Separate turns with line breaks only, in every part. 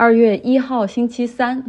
二月一号星期三，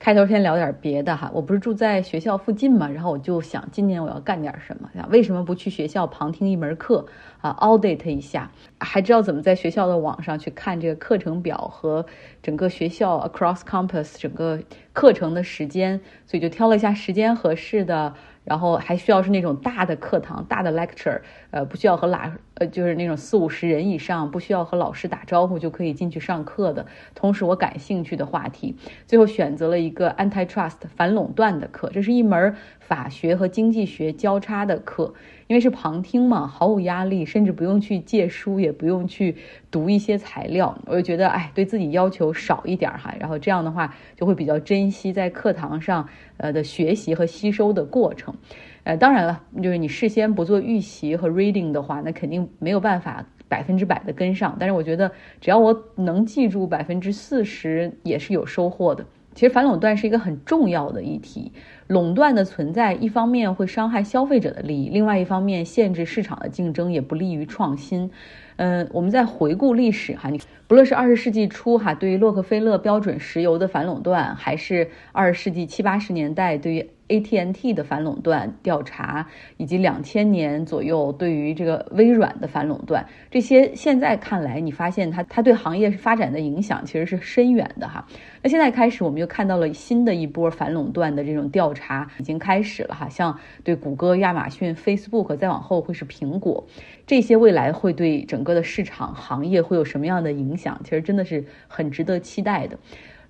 开头先聊点别的哈。我不是住在学校附近嘛，然后我就想今年我要干点什么，想为什么不去学校旁听一门课啊，audit 一下，还知道怎么在学校的网上去看这个课程表和整个学校 across campus 整个课程的时间，所以就挑了一下时间合适的。然后还需要是那种大的课堂、大的 lecture，呃，不需要和老呃，就是那种四五十人以上，不需要和老师打招呼就可以进去上课的。同时，我感兴趣的话题，最后选择了一个 antitrust 反垄断的课，这是一门法学和经济学交叉的课。因为是旁听嘛，毫无压力，甚至不用去借书，也不用去读一些材料，我就觉得，哎，对自己要求少一点哈，然后这样的话就会比较珍惜在课堂上呃的学习和吸收的过程，呃，当然了，就是你事先不做预习和 reading 的话，那肯定没有办法百分之百的跟上，但是我觉得只要我能记住百分之四十，也是有收获的。其实反垄断是一个很重要的议题。垄断的存在，一方面会伤害消费者的利益，另外一方面限制市场的竞争，也不利于创新。嗯，我们在回顾历史哈，你不论是二十世纪初哈，对于洛克菲勒标准石油的反垄断，还是二十世纪七八十年代对于 AT&T 的反垄断调查，以及两千年左右对于这个微软的反垄断，这些现在看来，你发现它它对行业发展的影响其实是深远的哈。那现在开始，我们又看到了新的一波反垄断的这种调查已经开始了哈，像对谷歌、亚马逊、Facebook，再往后会是苹果，这些未来会对整整个的市场行业会有什么样的影响？其实真的是很值得期待的。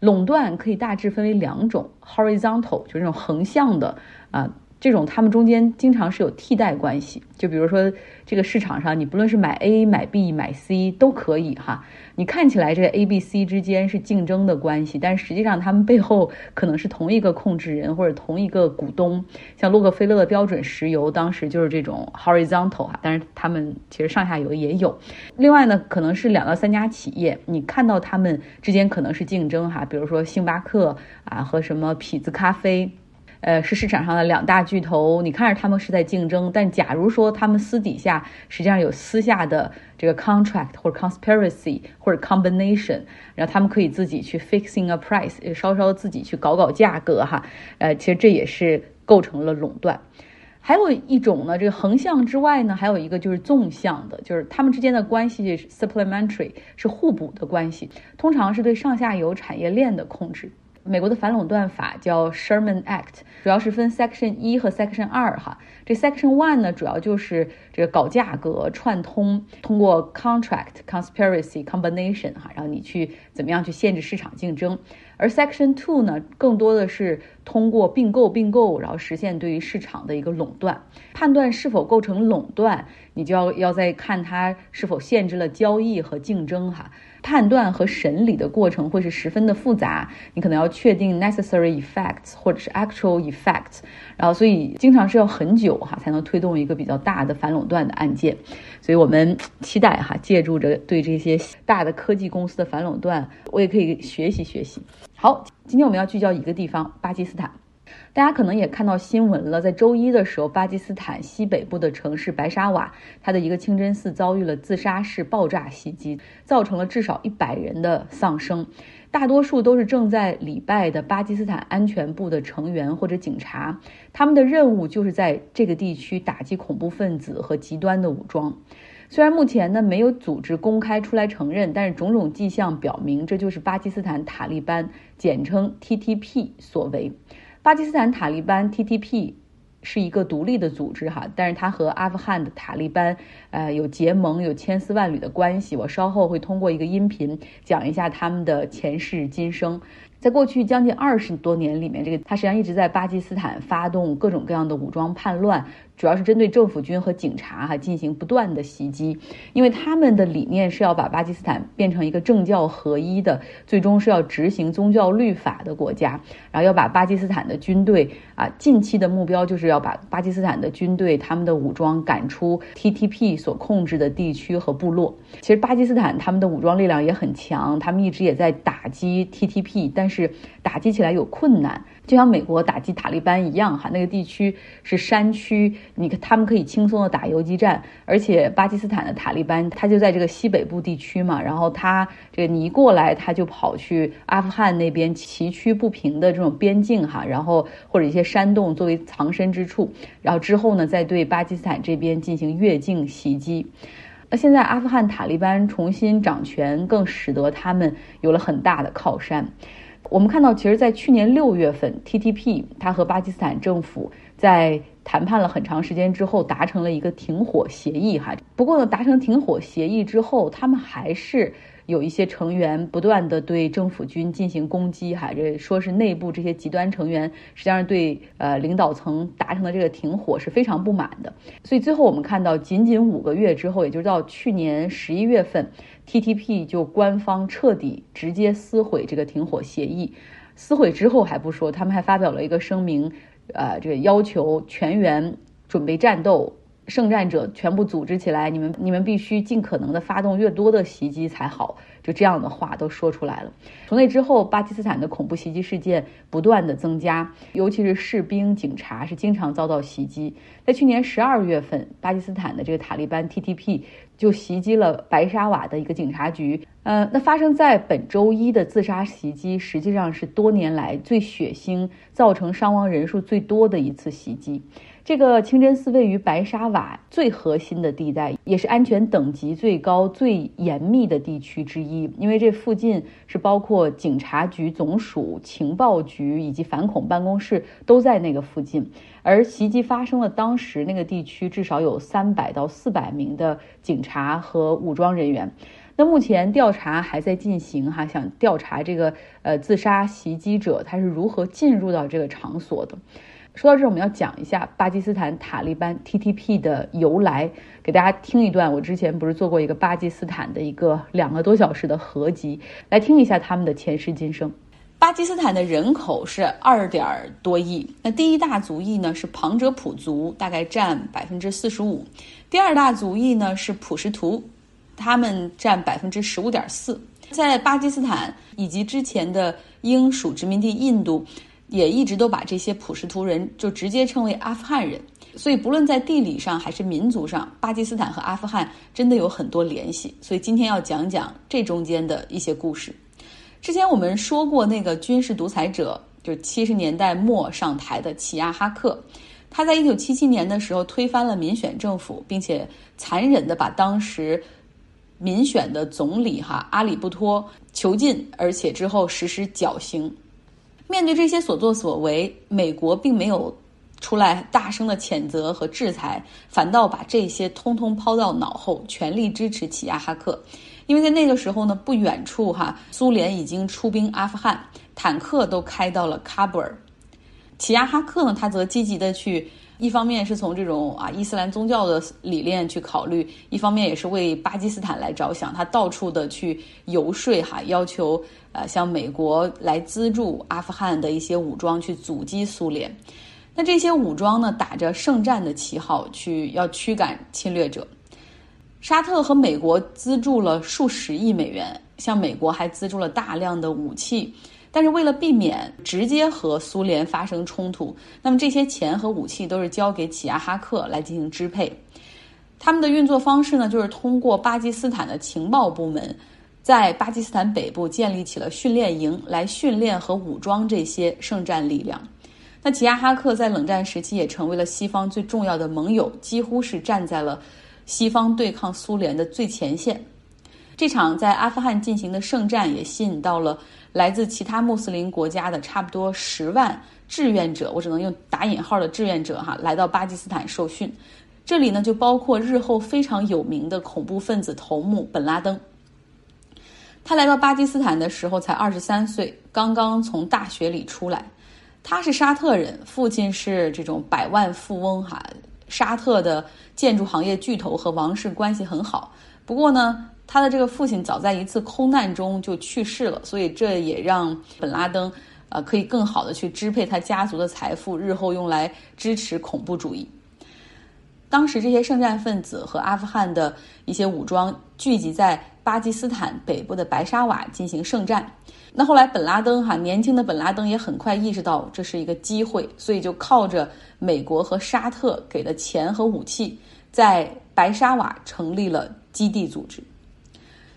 垄断可以大致分为两种，horizontal 就是这种横向的啊。这种他们中间经常是有替代关系，就比如说这个市场上，你不论是买 A、买 B、买 C 都可以哈。你看起来这个 A、B、C 之间是竞争的关系，但实际上他们背后可能是同一个控制人或者同一个股东。像洛克菲勒的标准石油当时就是这种 horizontal 哈，但是他们其实上下游也有。另外呢，可能是两到三家企业，你看到他们之间可能是竞争哈，比如说星巴克啊和什么痞子咖啡。呃，是市场上的两大巨头，你看着他们是在竞争，但假如说他们私底下实际上有私下的这个 contract 或者 conspiracy 或者 combination，然后他们可以自己去 fixing a price，稍稍自己去搞搞价格哈，呃，其实这也是构成了垄断。还有一种呢，这个横向之外呢，还有一个就是纵向的，就是他们之间的关系 supplementary 是互补的关系，通常是对上下游产业链的控制。美国的反垄断法叫 Sherman Act，主要是分 Section 一和 Section 二哈。这 Section one 呢，主要就是这个搞价格、串通，通过 contract、conspiracy、combination 哈，然后你去怎么样去限制市场竞争。而 Section two 呢，更多的是通过并购、并购，然后实现对于市场的一个垄断。判断是否构成垄断，你就要要再看它是否限制了交易和竞争哈。判断和审理的过程会是十分的复杂，你可能要确定 necessary effects 或者是 actual effects，然后所以经常是要很久哈才能推动一个比较大的反垄断的案件，所以我们期待哈借助着对这些大的科技公司的反垄断，我也可以学习学习。好，今天我们要聚焦一个地方，巴基斯坦。大家可能也看到新闻了，在周一的时候，巴基斯坦西北部的城市白沙瓦，它的一个清真寺遭遇了自杀式爆炸袭击，造成了至少一百人的丧生，大多数都是正在礼拜的巴基斯坦安全部的成员或者警察，他们的任务就是在这个地区打击恐怖分子和极端的武装。虽然目前呢没有组织公开出来承认，但是种种迹象表明，这就是巴基斯坦塔利班（简称 TTP） 所为。巴基斯坦塔利班 （TTP） 是一个独立的组织，哈，但是它和阿富汗的塔利班，呃，有结盟，有千丝万缕的关系。我稍后会通过一个音频讲一下他们的前世今生。在过去将近二十多年里面，这个他实际上一直在巴基斯坦发动各种各样的武装叛乱。主要是针对政府军和警察哈进行不断的袭击，因为他们的理念是要把巴基斯坦变成一个政教合一的，最终是要执行宗教律法的国家，然后要把巴基斯坦的军队啊，近期的目标就是要把巴基斯坦的军队他们的武装赶出 TTP 所控制的地区和部落。其实巴基斯坦他们的武装力量也很强，他们一直也在打击 TTP，但是是打击起来有困难，就像美国打击塔利班一样哈，那个地区是山区，你他们可以轻松的打游击战，而且巴基斯坦的塔利班他就在这个西北部地区嘛，然后他这个你一过来他就跑去阿富汗那边崎岖不平的这种边境哈，然后或者一些山洞作为藏身之处，然后之后呢再对巴基斯坦这边进行越境袭击。那现在阿富汗塔利班重新掌权，更使得他们有了很大的靠山。我们看到，其实，在去年六月份，TTP 他和巴基斯坦政府在谈判了很长时间之后，达成了一个停火协议。哈，不过呢，达成停火协议之后，他们还是。有一些成员不断的对政府军进行攻击，哈，这说是内部这些极端成员实际上对呃领导层达成的这个停火是非常不满的，所以最后我们看到，仅仅五个月之后，也就是到去年十一月份，TTP 就官方彻底直接撕毁这个停火协议，撕毁之后还不说，他们还发表了一个声明，呃，这个要求全员准备战斗。圣战者全部组织起来，你们你们必须尽可能的发动越多的袭击才好。就这样的话都说出来了。从那之后，巴基斯坦的恐怖袭击事件不断的增加，尤其是士兵、警察是经常遭到袭击。在去年十二月份，巴基斯坦的这个塔利班 TTP 就袭击了白沙瓦的一个警察局。呃，那发生在本周一的自杀袭击，实际上是多年来最血腥、造成伤亡人数最多的一次袭击。这个清真寺位于白沙瓦最核心的地带，也是安全等级最高、最严密的地区之一。因为这附近是包括警察局总署、情报局以及反恐办公室都在那个附近。而袭击发生的当时，那个地区至少有三百到四百名的警察和武装人员。那目前调查还在进行，哈，想调查这个呃自杀袭击者他是如何进入到这个场所的。说到这儿，我们要讲一下巴基斯坦塔利班 TTP 的由来，给大家听一段。我之前不是做过一个巴基斯坦的一个两个多小时的合集，来听一下他们的前世今生。巴基斯坦的人口是二点多亿，那第一大族裔呢是旁遮普族，大概占百分之四十五；第二大族裔呢是普什图，他们占百分之十五点四。在巴基斯坦以及之前的英属殖民地印度。也一直都把这些普什图人就直接称为阿富汗人，所以不论在地理上还是民族上，巴基斯坦和阿富汗真的有很多联系。所以今天要讲讲这中间的一些故事。之前我们说过，那个军事独裁者，就七十年代末上台的齐亚哈克，他在一九七七年的时候推翻了民选政府，并且残忍的把当时民选的总理哈阿里布托囚禁，而且之后实施绞刑。面对这些所作所为，美国并没有出来大声的谴责和制裁，反倒把这些通通抛到脑后，全力支持起亚哈克。因为在那个时候呢，不远处哈，苏联已经出兵阿富汗，坦克都开到了喀布尔。齐亚哈克呢，他则积极的去。一方面是从这种啊伊斯兰宗教的理念去考虑，一方面也是为巴基斯坦来着想。他到处的去游说哈，要求呃向美国来资助阿富汗的一些武装去阻击苏联。那这些武装呢，打着圣战的旗号去要驱赶侵略者。沙特和美国资助了数十亿美元，向美国还资助了大量的武器。但是为了避免直接和苏联发生冲突，那么这些钱和武器都是交给齐亚哈克来进行支配。他们的运作方式呢，就是通过巴基斯坦的情报部门，在巴基斯坦北部建立起了训练营，来训练和武装这些圣战力量。那齐亚哈克在冷战时期也成为了西方最重要的盟友，几乎是站在了西方对抗苏联的最前线。这场在阿富汗进行的圣战也吸引到了。来自其他穆斯林国家的差不多十万志愿者，我只能用打引号的志愿者哈，来到巴基斯坦受训。这里呢，就包括日后非常有名的恐怖分子头目本拉登。他来到巴基斯坦的时候才二十三岁，刚刚从大学里出来。他是沙特人，父亲是这种百万富翁哈，沙特的建筑行业巨头和王室关系很好。不过呢。他的这个父亲早在一次空难中就去世了，所以这也让本拉登，呃，可以更好的去支配他家族的财富，日后用来支持恐怖主义。当时这些圣战分子和阿富汗的一些武装聚集在巴基斯坦北部的白沙瓦进行圣战。那后来本拉登哈年轻的本拉登也很快意识到这是一个机会，所以就靠着美国和沙特给的钱和武器，在白沙瓦成立了基地组织。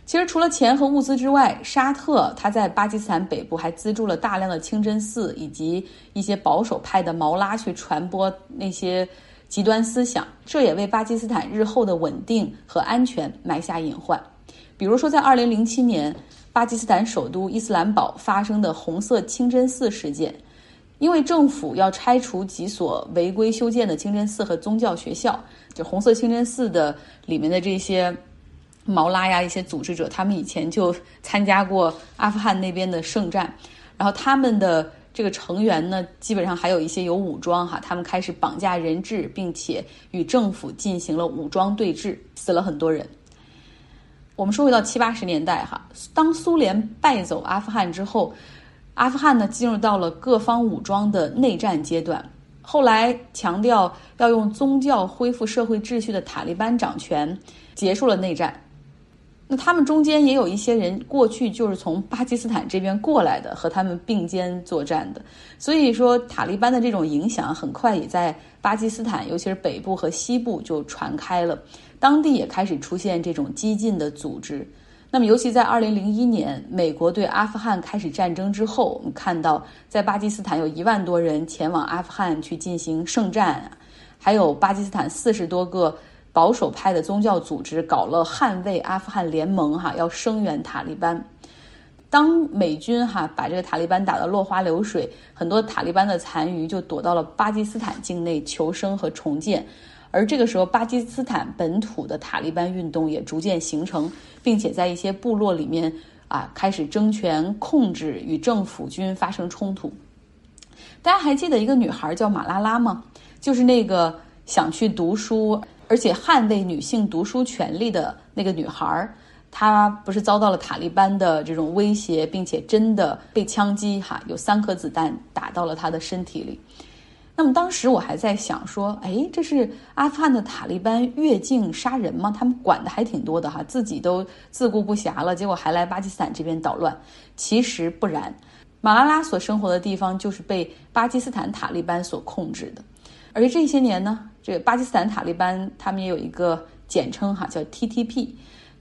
其实除了钱和物资之外，沙特他在巴基斯坦北部还资助了大量的清真寺以及一些保守派的毛拉去传播那些极端思想，这也为巴基斯坦日后的稳定和安全埋下隐患。比如说，在二零零七年，巴基斯坦首都伊斯兰堡发生的红色清真寺事件，因为政府要拆除几所违规修建的清真寺和宗教学校，就红色清真寺的里面的这些。毛拉呀，一些组织者，他们以前就参加过阿富汗那边的圣战，然后他们的这个成员呢，基本上还有一些有武装哈，他们开始绑架人质，并且与政府进行了武装对峙，死了很多人。我们说回到七八十年代哈，当苏联败走阿富汗之后，阿富汗呢进入到了各方武装的内战阶段，后来强调要用宗教恢复社会秩序的塔利班掌权，结束了内战。那他们中间也有一些人过去就是从巴基斯坦这边过来的，和他们并肩作战的。所以说，塔利班的这种影响很快也在巴基斯坦，尤其是北部和西部就传开了，当地也开始出现这种激进的组织。那么，尤其在二零零一年美国对阿富汗开始战争之后，我们看到在巴基斯坦有一万多人前往阿富汗去进行圣战，还有巴基斯坦四十多个。保守派的宗教组织搞了捍卫阿富汗联盟，哈，要声援塔利班。当美军哈把这个塔利班打得落花流水，很多塔利班的残余就躲到了巴基斯坦境内求生和重建。而这个时候，巴基斯坦本土的塔利班运动也逐渐形成，并且在一些部落里面啊开始争权控制，与政府军发生冲突。大家还记得一个女孩叫马拉拉吗？就是那个想去读书。而且捍卫女性读书权利的那个女孩，她不是遭到了塔利班的这种威胁，并且真的被枪击，哈，有三颗子弹打到了她的身体里。那么当时我还在想说，哎，这是阿富汗的塔利班越境杀人吗？他们管的还挺多的哈，自己都自顾不暇了，结果还来巴基斯坦这边捣乱。其实不然，马拉拉所生活的地方就是被巴基斯坦塔利班所控制的。而且这些年呢，这个巴基斯坦塔利班他们也有一个简称哈，叫 TTP。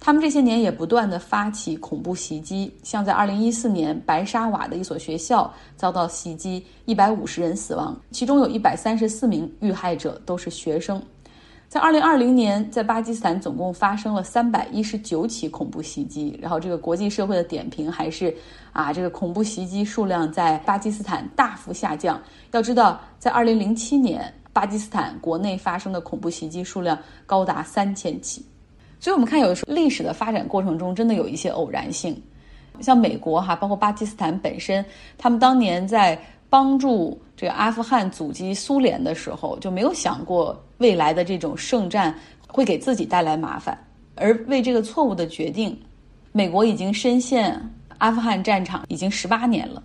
他们这些年也不断的发起恐怖袭击，像在二零一四年白沙瓦的一所学校遭到袭击，一百五十人死亡，其中有一百三十四名遇害者都是学生。在二零二零年，在巴基斯坦总共发生了三百一十九起恐怖袭击，然后这个国际社会的点评还是啊，这个恐怖袭击数量在巴基斯坦大幅下降。要知道，在二零零七年。巴基斯坦国内发生的恐怖袭击数量高达三千起，所以我们看有的时候历史的发展过程中真的有一些偶然性，像美国哈，包括巴基斯坦本身，他们当年在帮助这个阿富汗阻击苏联的时候，就没有想过未来的这种圣战会给自己带来麻烦，而为这个错误的决定，美国已经深陷阿富汗战场已经十八年了。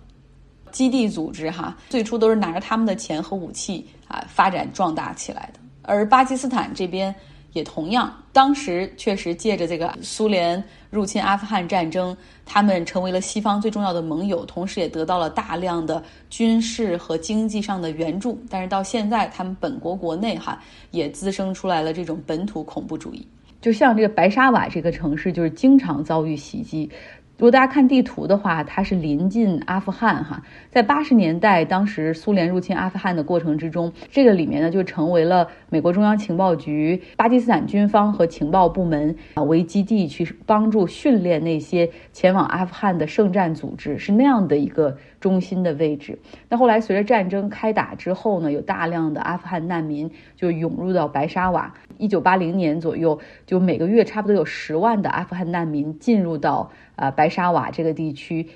基地组织哈，最初都是拿着他们的钱和武器啊发展壮大起来的。而巴基斯坦这边也同样，当时确实借着这个苏联入侵阿富汗战争，他们成为了西方最重要的盟友，同时也得到了大量的军事和经济上的援助。但是到现在，他们本国国内哈也滋生出来了这种本土恐怖主义，就像这个白沙瓦这个城市，就是经常遭遇袭击。如果大家看地图的话，它是临近阿富汗哈。在八十年代，当时苏联入侵阿富汗的过程之中，这个里面呢就成为了美国中央情报局、巴基斯坦军方和情报部门啊为基地去帮助训练那些前往阿富汗的圣战组织，是那样的一个中心的位置。那后来随着战争开打之后呢，有大量的阿富汗难民就涌入到白沙瓦。一九八零年左右，就每个月差不多有十万的阿富汗难民进入到。啊，白沙瓦这个地区，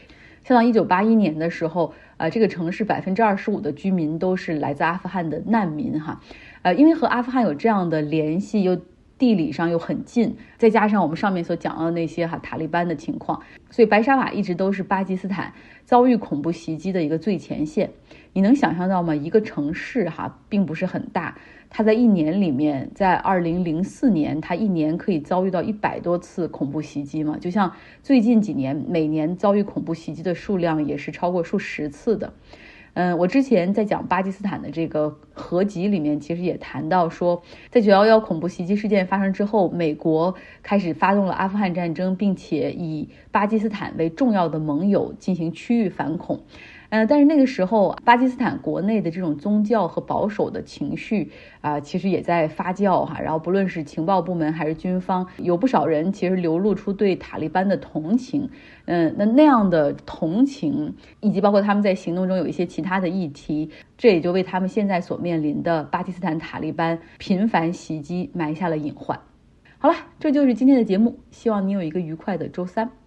像到一九八一年的时候，啊，这个城市百分之二十五的居民都是来自阿富汗的难民哈，呃，因为和阿富汗有这样的联系，又地理上又很近，再加上我们上面所讲到的那些哈塔利班的情况，所以白沙瓦一直都是巴基斯坦遭遇恐怖袭击的一个最前线。你能想象到吗？一个城市哈并不是很大，它在一年里面，在二零零四年，它一年可以遭遇到一百多次恐怖袭击吗？就像最近几年，每年遭遇恐怖袭击的数量也是超过数十次的。嗯，我之前在讲巴基斯坦的这个合集里面，其实也谈到说，在九幺幺恐怖袭击事件发生之后，美国开始发动了阿富汗战争，并且以巴基斯坦为重要的盟友进行区域反恐。呃，但是那个时候，巴基斯坦国内的这种宗教和保守的情绪啊，其实也在发酵哈。然后，不论是情报部门还是军方，有不少人其实流露出对塔利班的同情。嗯，那那样的同情，以及包括他们在行动中有一些其他的议题，这也就为他们现在所面临的巴基斯坦塔利班频繁袭击埋下了隐患。好了，这就是今天的节目，希望你有一个愉快的周三。